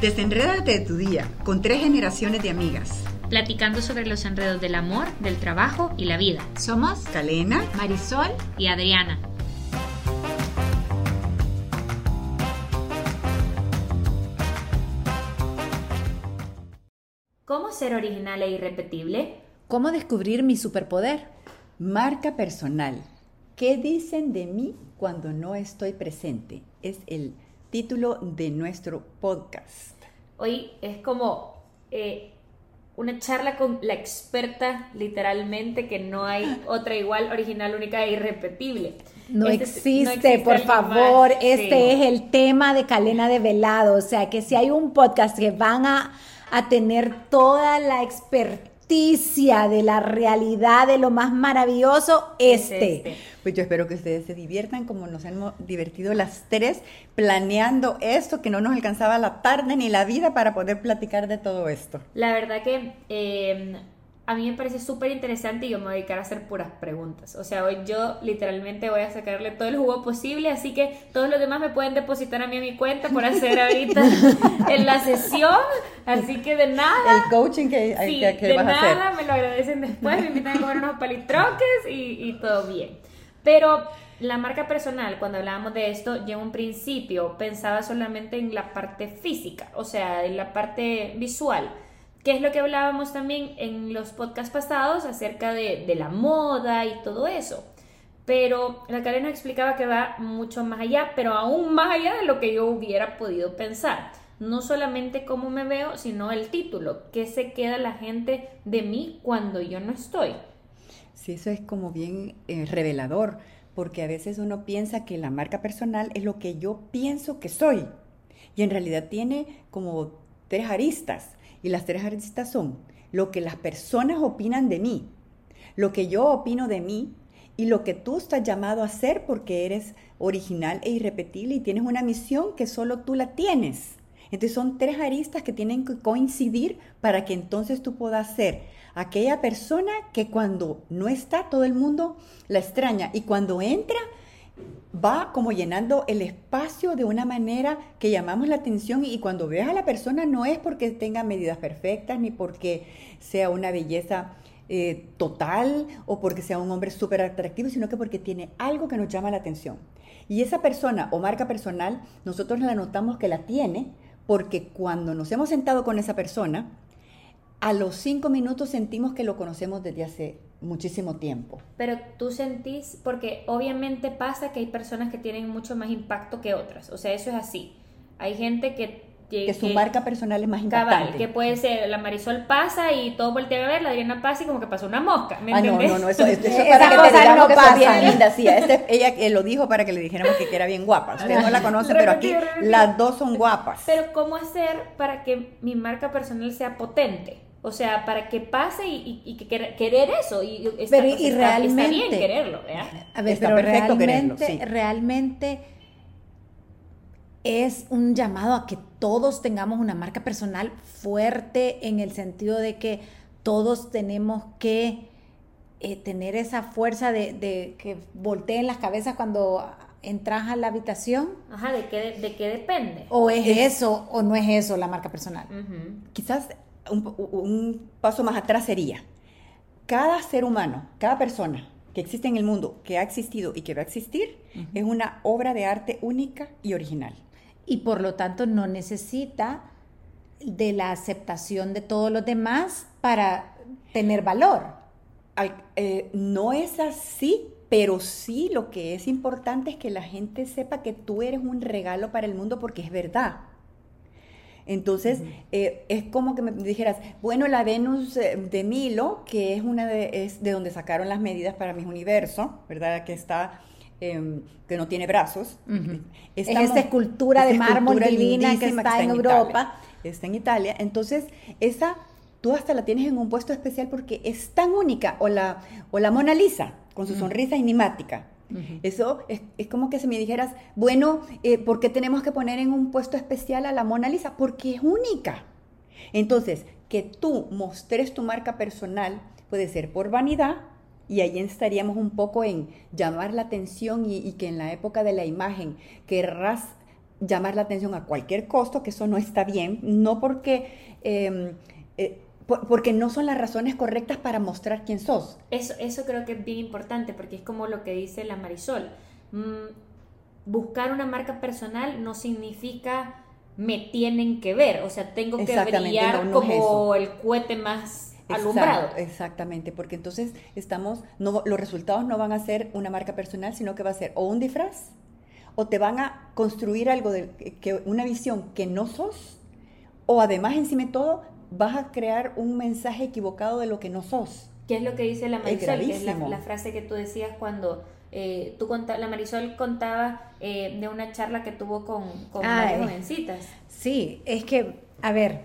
Desenrédate de tu día con tres generaciones de amigas. Platicando sobre los enredos del amor, del trabajo y la vida. Somos Calena, Marisol y Adriana. ¿Cómo ser original e irrepetible? ¿Cómo descubrir mi superpoder? Marca personal. ¿Qué dicen de mí cuando no estoy presente? Es el título de nuestro podcast. Hoy es como eh, una charla con la experta, literalmente, que no hay otra igual, original, única e irrepetible. No, este existe, no existe, por favor. Este es el tema de Calena de Velado. O sea, que si hay un podcast que van a, a tener toda la expertise de la realidad, de lo más maravilloso, este. este. Pues yo espero que ustedes se diviertan como nos hemos divertido las tres planeando esto, que no nos alcanzaba la tarde ni la vida para poder platicar de todo esto. La verdad que eh, a mí me parece súper interesante y yo me voy a dedicar a hacer puras preguntas. O sea, hoy yo literalmente voy a sacarle todo el jugo posible, así que todos los demás me pueden depositar a mí a mi cuenta por hacer ahorita en la sesión. Así que de nada. El coaching que, sí, que, que de nada, me lo agradecen después, me invitan a comer unos palitroques y, y todo bien. Pero la marca personal, cuando hablábamos de esto, yo en un principio pensaba solamente en la parte física, o sea, en la parte visual que es lo que hablábamos también en los podcasts pasados acerca de, la moda y todo eso. Pero la Karen explicaba que va mucho más allá, pero aún más allá de lo que yo hubiera podido pensar. No solamente cómo me veo, sino el título, qué se queda la gente de mí cuando yo no estoy. Sí, eso es como bien eh, revelador, porque a veces uno piensa que la marca personal es lo que yo pienso que soy, y en realidad tiene como tres aristas. Y las tres aristas son lo que las personas opinan de mí, lo que yo opino de mí y lo que tú estás llamado a hacer porque eres original e irrepetible y tienes una misión que solo tú la tienes. Entonces son tres aristas que tienen que coincidir para que entonces tú puedas ser aquella persona que cuando no está todo el mundo la extraña y cuando entra va como llenando el espacio de una manera que llamamos la atención y cuando veas a la persona no es porque tenga medidas perfectas ni porque sea una belleza eh, total o porque sea un hombre súper atractivo, sino que porque tiene algo que nos llama la atención. Y esa persona o marca personal, nosotros la notamos que la tiene porque cuando nos hemos sentado con esa persona, a los cinco minutos sentimos que lo conocemos desde hace muchísimo tiempo. Pero tú sentís, porque obviamente pasa que hay personas que tienen mucho más impacto que otras, o sea, eso es así. Hay gente que... Que, su marca personal es más importante. que puede ser, la Marisol pasa y todo voltea a ver, la Adriana pasa y como que pasa una mosca, ¿me ah, no, no, no, eso, es para que te digamos no que es bien linda, sí, este, ella lo dijo para que le dijéramos que era bien guapa, usted no la conoce, pero aquí las dos son guapas. Pero ¿cómo hacer para que mi marca personal sea potente? O sea, para que pase y, que querer eso. Y, está, pero, y realmente, está bien quererlo. A ver, pero realmente, realmente es un llamado a que todos tengamos una marca personal fuerte en el sentido de que todos tenemos que eh, tener esa fuerza de, que volteen las cabezas cuando entras a la habitación. Ajá, ¿de qué, de qué depende? O es, eso o no es eso la marca personal. Quizás un, paso más atrás sería, cada ser humano, cada persona que existe en el mundo, que ha existido y que va a existir, es una obra de arte única y original. Y por lo tanto no necesita de la aceptación de todos los demás para tener valor. Eh, no es así, pero sí lo que es importante es que la gente sepa que tú eres un regalo para el mundo porque es verdad. Entonces, eh, es como que me dijeras, bueno, la Venus eh, de Milo, que es una de, es de donde sacaron las medidas para mis universo, ¿verdad? Que está, em, que no tiene brazos. es esta escultura de mármol divina que está, en, Europa. está en Italia. Entonces, esa tú hasta la tienes en un puesto especial porque es tan única. O la, o la Mona Lisa, con su sonrisa enigmática. Eso es, como que si me dijeras, bueno, eh, ¿por qué tenemos que poner en un puesto especial a la Mona Lisa? Porque es única. Entonces, que tú mostres tu marca personal puede ser por vanidad, y ahí estaríamos un poco en llamar la atención y, que en la época de la imagen querrás llamar la atención a cualquier costo, que eso no está bien, no porque... Em, eh, porque no son las razones correctas para mostrar quién sos. Eso, eso creo que es bien importante, porque es como lo que dice la Marisol. Mm, buscar una marca personal no significa me tienen que ver, o sea, tengo que brillar como el cohete más alumbrado. exactamente, porque entonces estamos, no, los resultados no van a ser una marca personal, sino que va a ser o un disfraz, o te van a construir algo de que una visión que no sos, o además encima de todo vas a crear un mensaje equivocado de lo que no sos. ¿Qué es lo que dice la Marisol? Es, la, frase que tú decías cuando eh, tú la Marisol contaba eh, de una charla que tuvo con, con varias jovencitas. Sí, es que, a ver,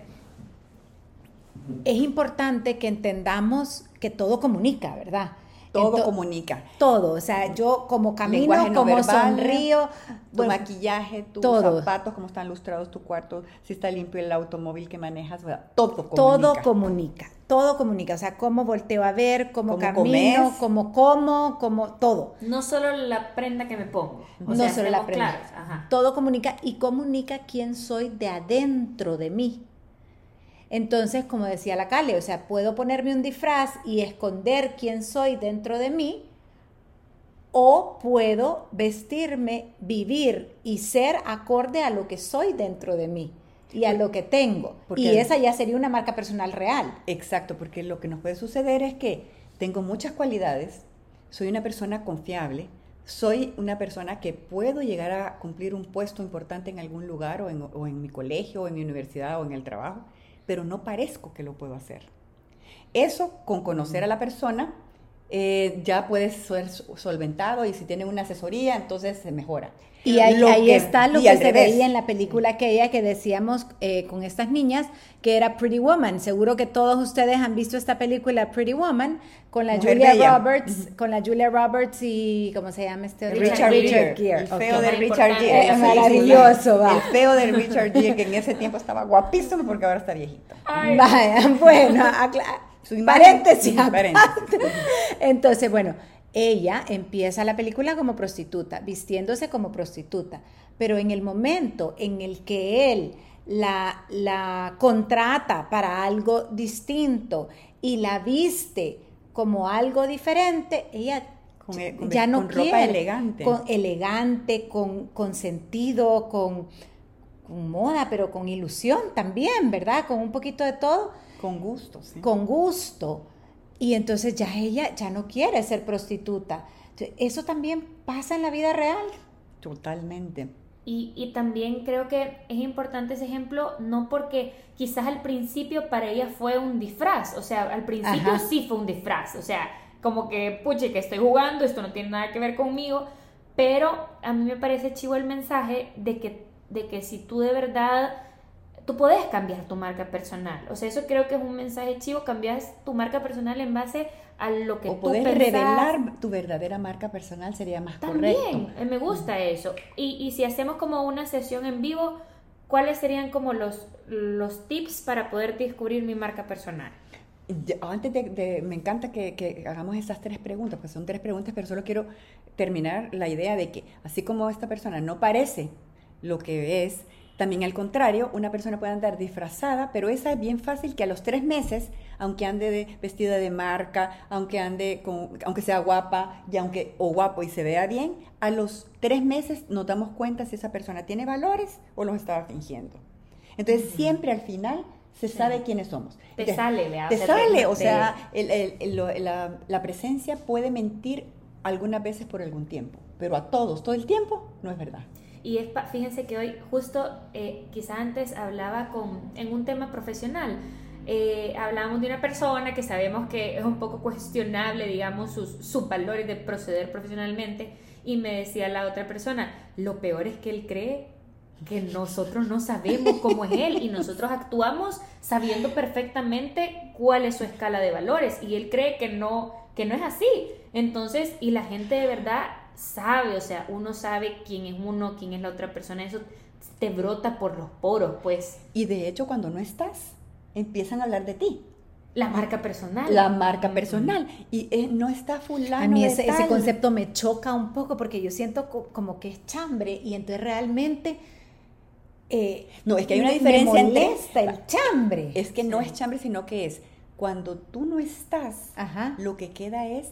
es importante que entendamos que todo comunica, ¿verdad? Todo comunica. Todo, o sea, yo como camino, como sonrío. Tu maquillaje, tus zapatos, cómo están lustrados tu cuarto, si está limpio el automóvil que manejas, todo comunica. Todo comunica, todo comunica, o sea, cómo volteo a ver, cómo, camino, cómo como, cómo todo. No solo la prenda que me pongo, no solo la prenda. Todo comunica y comunica quién soy de adentro de mí. Entonces, como decía la Cale, o sea, puedo ponerme un disfraz y esconder quién soy dentro de mí, o puedo vestirme, vivir y ser acorde a lo que soy dentro de mí y a lo que tengo. y esa ya sería una marca personal real. Exacto, porque lo que nos puede suceder es que tengo muchas cualidades, soy una persona confiable, soy una persona que puedo llegar a cumplir un puesto importante en algún lugar o en, o en mi colegio o en mi universidad o en el trabajo pero no parezco que lo puedo hacer. Eso, con conocer a la persona, eh, ya puede ser solventado y si tiene una asesoría, entonces se mejora. Y ahí, está lo que se veía en la película aquella que decíamos eh, con estas niñas, que era Pretty Woman. Seguro que todos ustedes han visto esta película Pretty Woman con la Julia Roberts, con la Julia Roberts y ¿cómo se llama este? Richard, Richard Gere. El feo de Richard Gere. Es maravilloso, va. El feo de Richard Gere que en ese tiempo estaba guapísimo porque ahora está viejito. Vaya, bueno, paréntesis. Entonces, bueno, ella empieza la película como prostituta, vistiéndose como prostituta, pero en el momento en el que él la, la contrata para algo distinto y la viste como algo diferente, ella e, ya no quiere. Ropa elegante. Con elegante, con, con sentido, con, con, moda, pero con ilusión también, ¿verdad? Con un poquito de todo. Con gusto, sí. Con gusto. Y entonces ya ella ya no quiere ser prostituta. Eso también pasa en la vida real. Totalmente. Y, y, también creo que es importante ese ejemplo, no porque quizás al principio para ella fue un disfraz, o sea, al principio sí fue un disfraz, o sea, como que, puche, que estoy jugando, esto no tiene nada que ver conmigo, pero a mí me parece chivo el mensaje de que, de que si tú de verdad tú puedes cambiar tu marca personal. O sea, eso creo que es un mensaje chivo, cambias tu marca personal en base a lo que o tú puedes revelar tu verdadera marca personal sería más También, correcto. Eh, me gusta eso. Y, y, si hacemos como una sesión en vivo, ¿cuáles serían como los, los tips para poder descubrir mi marca personal? Antes de, me encanta que, que, hagamos esas tres preguntas, porque son tres preguntas, pero solo quiero terminar la idea de que así como esta persona no parece lo que es, también al contrario, una persona puede andar disfrazada, pero esa es bien fácil que a los tres meses, aunque ande de, vestida de marca, aunque ande con, aunque sea guapa y aunque o guapo y se vea bien, a los tres meses nos damos cuenta si esa persona tiene valores o los estaba fingiendo. Entonces siempre al final se sabe quiénes somos. Te sale, ¿verdad? Te sale, o sea, la, la presencia puede mentir algunas veces por algún tiempo, pero a todos, todo el tiempo, no es verdad. Y fíjense que hoy justo, eh, quizá antes hablaba con, en un tema profesional, eh, hablábamos de una persona que sabemos que es un poco cuestionable, digamos, sus, sus valores de proceder profesionalmente, y me decía la otra persona, lo peor es que él cree que nosotros no sabemos cómo es él y nosotros actuamos sabiendo perfectamente cuál es su escala de valores y él cree que no que no es así. Entonces, y la gente de verdad sabe, o sea, uno sabe quién es uno, quién es la otra persona, eso te brota por los poros, pues. Y de hecho, cuando no estás, empiezan a hablar de ti. La marca personal. La marca personal. Y eh, no está fulano. A mí ese, ese, concepto me choca un poco porque yo siento como que es chambre y entonces realmente Eh, no, es que hay una diferencia molesta el chambre. Es que no es chambre, sino que es cuando tú no estás, lo que queda es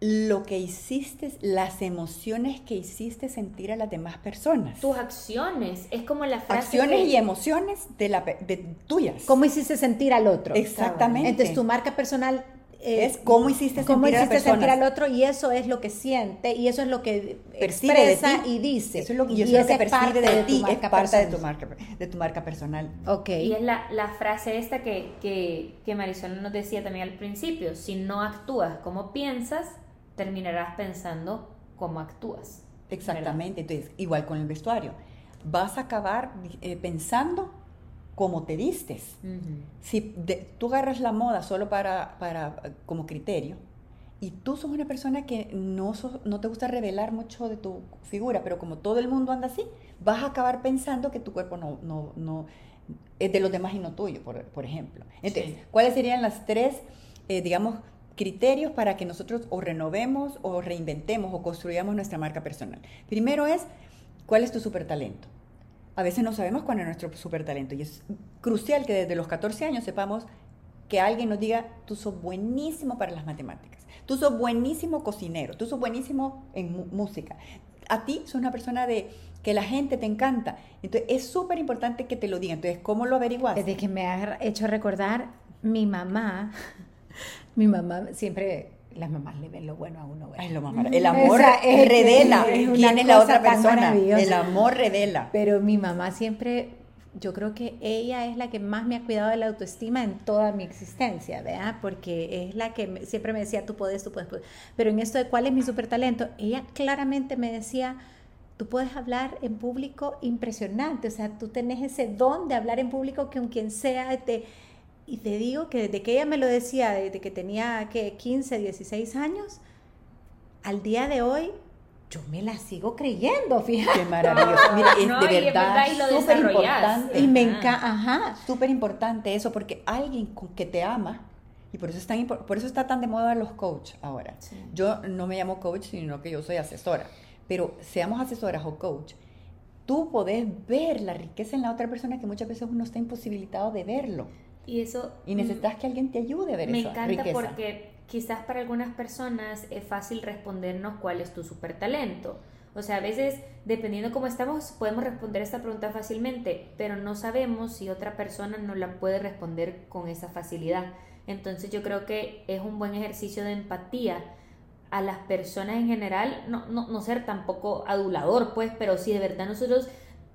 lo que hiciste, las emociones que hiciste sentir a las demás personas. Tus acciones, es como la frase. Acciones y emociones de, la, de tuyas. ¿Cómo hiciste sentir al otro? Exactamente. Entonces tu marca personal es cómo hiciste sentir, al otro y eso es lo que siente y eso es lo que percibe expresa y dice. Eso es lo, y eso es lo que percibe de, ti, es parte de tu, marca, de tu marca personal. Okay. Y es la, la frase esta que, que, que Marisol nos decía también al principio, si no actúas como piensas, terminarás pensando como actúas. Exactamente, entonces igual con el vestuario, vas a acabar eh, pensando como te vistes. Si tú agarras la moda solo para, para, como criterio, y tú sos una persona que no, no te gusta revelar mucho de tu figura, pero como todo el mundo anda así, vas a acabar pensando que tu cuerpo no, no, no es de los demás y no tuyo, por, por ejemplo. Entonces, ¿cuáles serían las tres, eh, digamos, criterios para que nosotros o renovemos o reinventemos o construyamos nuestra marca personal? Primero es, ¿cuál es tu super talento? a veces no sabemos cuál es nuestro super talento y es crucial que desde los 14 años sepamos que alguien nos diga, tú sos buenísimo para las matemáticas, tú sos buenísimo cocinero, tú sos buenísimo en música. A ti sos una persona de que la gente te encanta. Entonces es súper importante que te lo digan. Entonces, ¿cómo lo averiguas? Desde que me ha hecho recordar mi mamá, mi mamá siempre las mamás le ven lo bueno a uno. El amor revela quién es la otra persona. El amor revela. Pero mi mamá siempre, yo creo que ella es la que más me ha cuidado de la autoestima en toda mi existencia, ¿verdad? Porque es la que siempre me decía, tú puedes, tú puedes, Pero en esto de cuál es mi super talento, ella claramente me decía, tú puedes hablar en público impresionante, o sea, tú tenés ese don de hablar en público que con quien sea te y te digo que desde que ella me lo decía, desde que tenía que 15, 16 años, al día de hoy yo me la sigo creyendo, fíjate. Qué maravilloso. Mira, es de verdad, súper importante. Y me encanta, ajá. Súper importante eso, porque alguien que te ama, y por eso, es tan, por eso está tan de moda los coach ahora. Yo no me llamo coach, sino que yo soy asesora. Pero seamos asesoras o coach, tú podés ver la riqueza en la otra persona que muchas veces uno está imposibilitado de verlo. Y eso... Y necesitas que alguien te ayude a ver Me encanta porque quizás para algunas personas es fácil respondernos cuál es tu super talento. O sea, a veces, dependiendo cómo estamos, podemos responder esta pregunta fácilmente, pero no sabemos si otra persona no la puede responder con esa facilidad. Entonces yo creo que es un buen ejercicio de empatía a las personas en general, no, no, no ser tampoco adulador, pues, pero si de verdad nosotros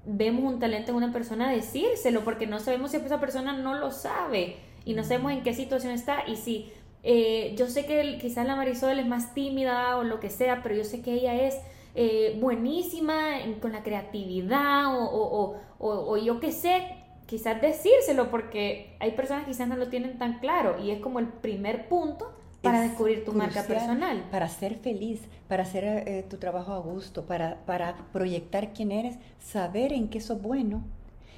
vemos un talento en una persona, decírselo, porque no sabemos si esa persona no lo sabe y no sabemos en qué situación está. Y si eh, yo sé que quizás la Marisol es más tímida o lo que sea, pero yo sé que ella es eh, buenísima con la creatividad o, o, o, o yo qué sé, quizás decírselo, porque hay personas que quizás no lo tienen tan claro y es como el primer punto para descubrir tu marca personal. Para ser feliz, para hacer eh, tu trabajo a gusto, para, para proyectar quién eres, saber en qué sos bueno.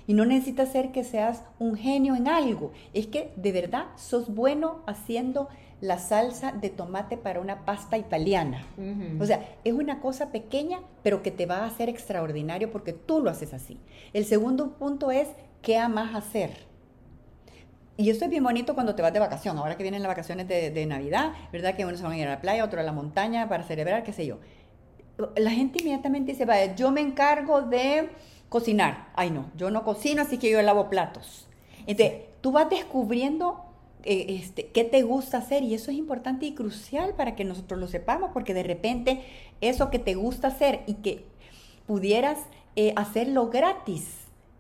Y no necesitas ser que seas un genio en algo. Es que de verdad sos bueno haciendo la salsa de tomate para una pasta italiana. O sea, es una cosa pequeña, pero que te va a hacer extraordinario porque tú lo haces así. El segundo punto es, ¿qué amas hacer? Y eso es bien bonito cuando te vas de vacación, ahora que vienen las vacaciones de, Navidad, ¿verdad? Que unos se van a ir a la playa, otro a la montaña para celebrar, qué sé yo. La gente inmediatamente dice, vaya, yo me encargo de cocinar. Ay, no, yo no cocino, así que yo lavo platos. Entonces, tú vas descubriendo eh, este, qué te gusta hacer y eso es importante y crucial para que nosotros lo sepamos, porque de repente eso que te gusta hacer y que pudieras eh, hacerlo gratis,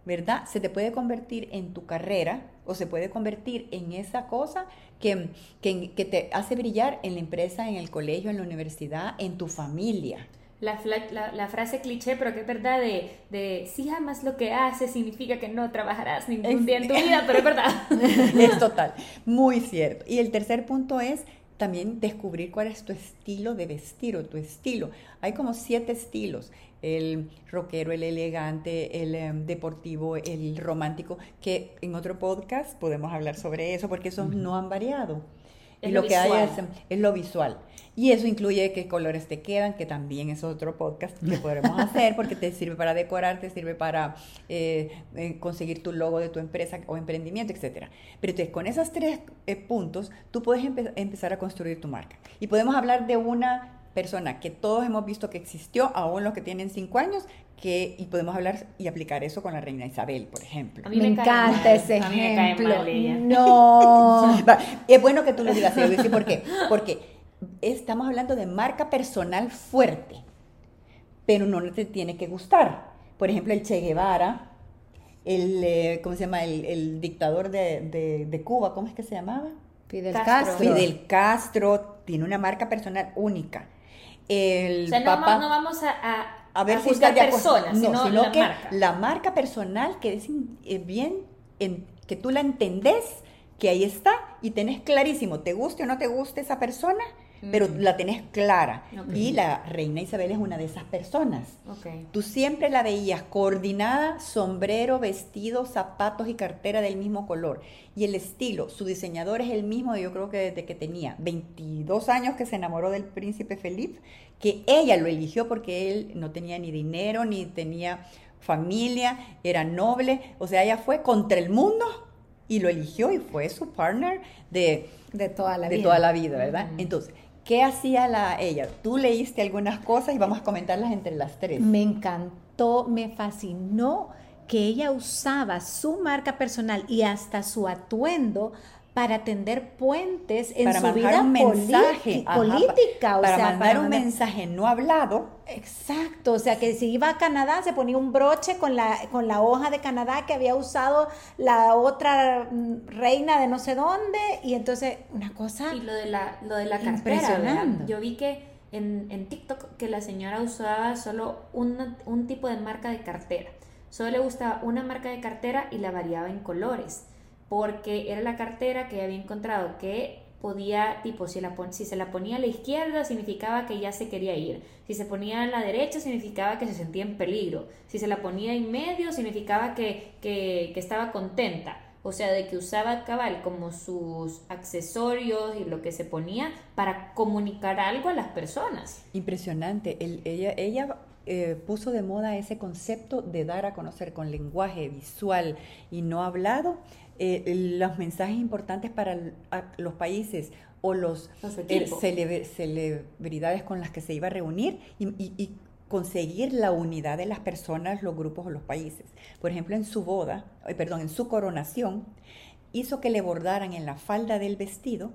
¿verdad? Se te puede convertir en tu carrera o se puede convertir en esa cosa que, que, te hace brillar en la empresa, en el colegio, en la universidad, en tu familia. La, la, frase cliché, pero que es verdad, de, de, si amas lo que haces, significa que no trabajarás ningún día en tu vida, pero es verdad. es total, muy cierto. Y el tercer punto es también descubrir cuál es tu estilo de vestir o tu estilo. Hay como siete estilos el rockero, el elegante, el em, deportivo, el romántico, que en otro podcast podemos hablar sobre eso porque esos no han variado. Y lo, que hay es, lo visual. Y eso incluye qué colores te quedan, que también es otro podcast que podremos hacer porque te sirve para decorar, te sirve para eh, eh, conseguir tu logo de tu empresa o emprendimiento, etc. Pero entonces con esos tres eh, puntos tú puedes empezar a construir tu marca. Y podemos hablar de una persona que todos hemos visto que existió, aún los que tienen cinco años, que, y podemos hablar y aplicar eso con la reina Isabel, por ejemplo. me, encanta ese ejemplo. No. es bueno que tú lo digas, yo por qué. Porque estamos hablando de marca personal fuerte, pero no te tiene que gustar. Por ejemplo, el Che Guevara, el, eh, ¿cómo se llama? El, dictador de, de, Cuba, ¿cómo es que se llamaba? Fidel Castro. Fidel Castro tiene una marca personal única. El o sea, no, vamos a, a, ver si juzgar personas, sino, la que marca. la marca personal que es eh, bien, en, que tú la entendés, que ahí está y tenés clarísimo, te guste o no te guste esa persona, pero la tenés clara. Y la reina Isabel es una de esas personas. Tú siempre la veías coordinada, sombrero, vestido, zapatos y cartera del mismo color. Y el estilo, su diseñador es el mismo, yo creo que desde que tenía 22 años que se enamoró del príncipe Felipe, que ella lo eligió porque él no tenía ni dinero, ni tenía familia, era noble, o sea, ella fue contra el mundo y lo eligió y fue su partner de, de toda la de vida. Toda la vida, ¿verdad? Entonces, ¿Qué hacía la, ella? Tú leíste algunas cosas y vamos a comentarlas entre las tres. Me encantó, me fascinó que ella usaba su marca personal y hasta su atuendo para tender puentes en su vida un mensaje, política. para mandar un mensaje no hablado. Exacto, o sea que si iba a Canadá se ponía un broche con la, con la hoja de Canadá que había usado la otra mm, reina de no sé dónde y entonces una cosa... Y lo de la, lo de la cartera, yo vi que en, en, TikTok que la señora usaba solo un tipo de marca de cartera. Solo le gustaba una marca de cartera y la variaba en colores porque era la cartera que había encontrado que podía, tipo, si, la, si se la ponía a la izquierda significaba que ya se quería ir, si se ponía a la derecha significaba que se sentía en peligro, si se la ponía en medio significaba que, que, estaba contenta, o sea, de que usaba cabal como sus accesorios y lo que se ponía para comunicar algo a las personas. Impresionante, ella, ella eh, puso de moda ese concepto de dar a conocer con lenguaje visual y no hablado eh, los mensajes importantes para los países o los, eh, celebridades con las que se iba a reunir y, conseguir la unidad de las personas, los grupos o los países. Por ejemplo, en su boda, eh, perdón, en su coronación, hizo que le bordaran en la falda del vestido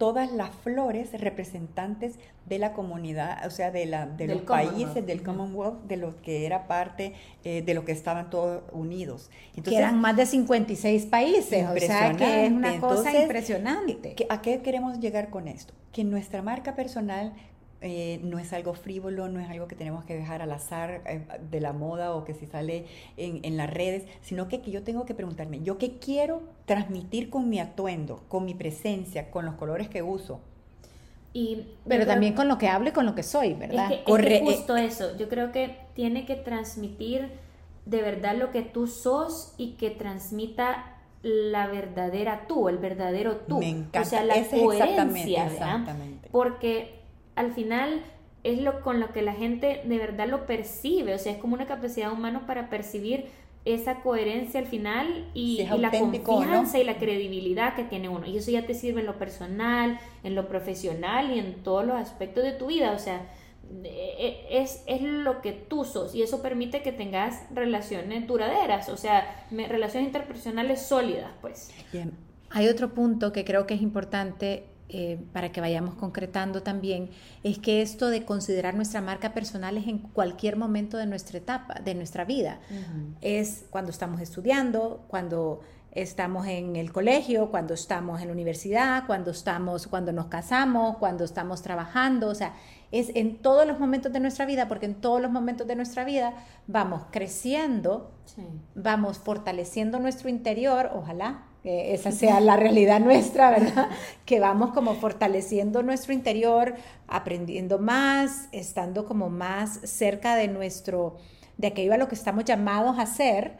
todas las flores representantes de la comunidad, o sea, de, la, de los países del Commonwealth, de los que era parte, eh, de los que estaban todos unidos. Entonces, que eran más de 56 países, o sea, que es una cosa impresionante. ¿A qué queremos llegar con esto? Que nuestra marca personal eh, no es algo frívolo, no es algo que tenemos que dejar al azar eh, de la moda o que si sale en, las redes, sino que, yo tengo que preguntarme, ¿yo qué quiero transmitir con mi atuendo, con mi presencia, con los colores que uso? Y Pero también con lo que hablo y con lo que soy, ¿verdad? Es que, justo eso, yo creo que tiene que transmitir de verdad lo que tú sos y que transmita la verdadera tú, el verdadero tú. Me encanta. O sea, la coherencia, exactamente. Porque al final es lo con lo que la gente de verdad lo percibe, o sea, es como una capacidad humana para percibir esa coherencia al final y, la confianza y la credibilidad que tiene uno. Y eso ya te sirve en lo personal, en lo profesional y en todos los aspectos de tu vida. O sea, e, e, es, es lo que tú sos y eso permite que tengas relaciones duraderas, o sea, relaciones interpersonales sólidas, pues. Bien. Hay otro punto que creo que es importante eh, para que vayamos concretando también, es que esto de considerar nuestra marca personal es en cualquier momento de nuestra etapa, de nuestra vida. Es cuando estamos estudiando, cuando estamos en el colegio, cuando estamos en la universidad, cuando estamos, cuando nos casamos, cuando estamos trabajando, o sea, es en todos los momentos de nuestra vida, porque en todos los momentos de nuestra vida vamos creciendo, vamos fortaleciendo nuestro interior, ojalá, que esa sea la realidad nuestra, ¿verdad? Que vamos como fortaleciendo nuestro interior, aprendiendo más, estando como más cerca de nuestro, de aquello a lo que estamos llamados a hacer,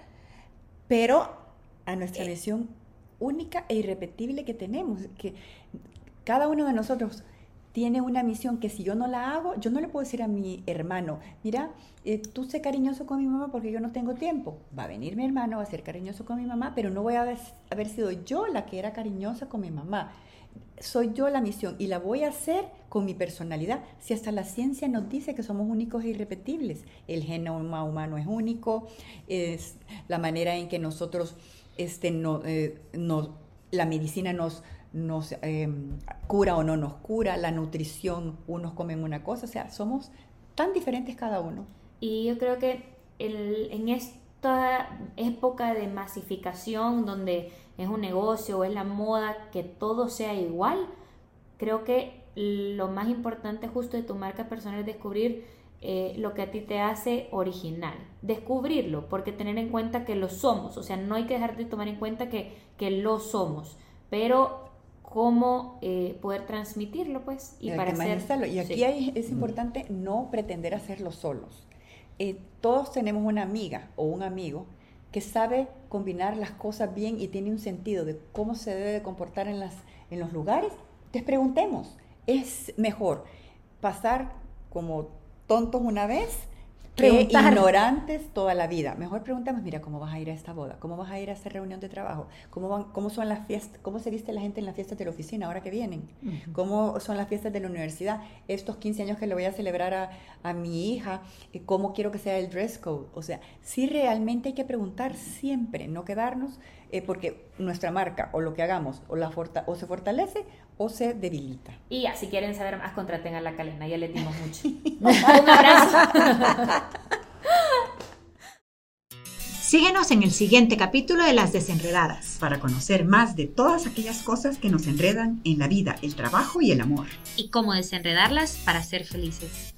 pero a nuestra visión única e irrepetible que tenemos, que cada uno de nosotros tiene una misión que si yo no la hago, yo no le puedo decir a mi hermano, mira, eh, tú sé cariñoso con mi mamá porque yo no tengo tiempo. Va a venir mi hermano, va a ser cariñoso con mi mamá, pero no voy a haber, sido yo la que era cariñosa con mi mamá. Soy yo la misión y la voy a hacer con mi personalidad. Si hasta la ciencia nos dice que somos únicos e irrepetibles, el genoma humano es único, es la manera en que nosotros, este, no, eh, la medicina nos nos em, cura o no nos cura, la nutrición, unos comen una cosa, o sea, somos tan diferentes cada uno. Y yo creo que en esta época de masificación, donde es un negocio o es la moda, que todo sea igual, creo que lo más importante justo de tu marca personal es descubrir eh, lo que a ti te hace original. Descubrirlo, porque tener en cuenta que lo somos, o sea, no hay que dejar de tomar en cuenta que, que lo somos, pero cómo eh, poder transmitirlo, pues, y, para hacerlo. Y aquí es importante no pretender hacerlo solos. Eh, todos tenemos una amiga o un amigo que sabe combinar las cosas bien y tiene un sentido de cómo se debe comportar en, las, en los lugares. Entonces preguntemos, ¿es mejor pasar como tontos una vez ignorantes toda la vida. Mejor preguntamos, mira, ¿cómo vas a ir a esta boda? ¿Cómo vas a ir a esta reunión de trabajo? ¿Cómo, van, cómo son las fiestas? ¿Cómo se viste la gente en las fiestas de la oficina ahora que vienen? ¿Cómo son las fiestas de la universidad? Estos 15 años que le voy a celebrar a, a mi hija, eh, ¿cómo quiero que sea el dress code? O sea, sí realmente hay que preguntar siempre, no quedarnos, eh, porque nuestra marca o lo que hagamos o, la o se fortalece o se debilita. Y ya, si quieren saber más, contraten a la calena, ya les dimos mucho. Un abrazo. Síguenos en el siguiente capítulo de Las Desenredadas. Para conocer más de todas aquellas cosas que nos enredan en la vida, el trabajo y el amor. Y cómo desenredarlas para ser felices.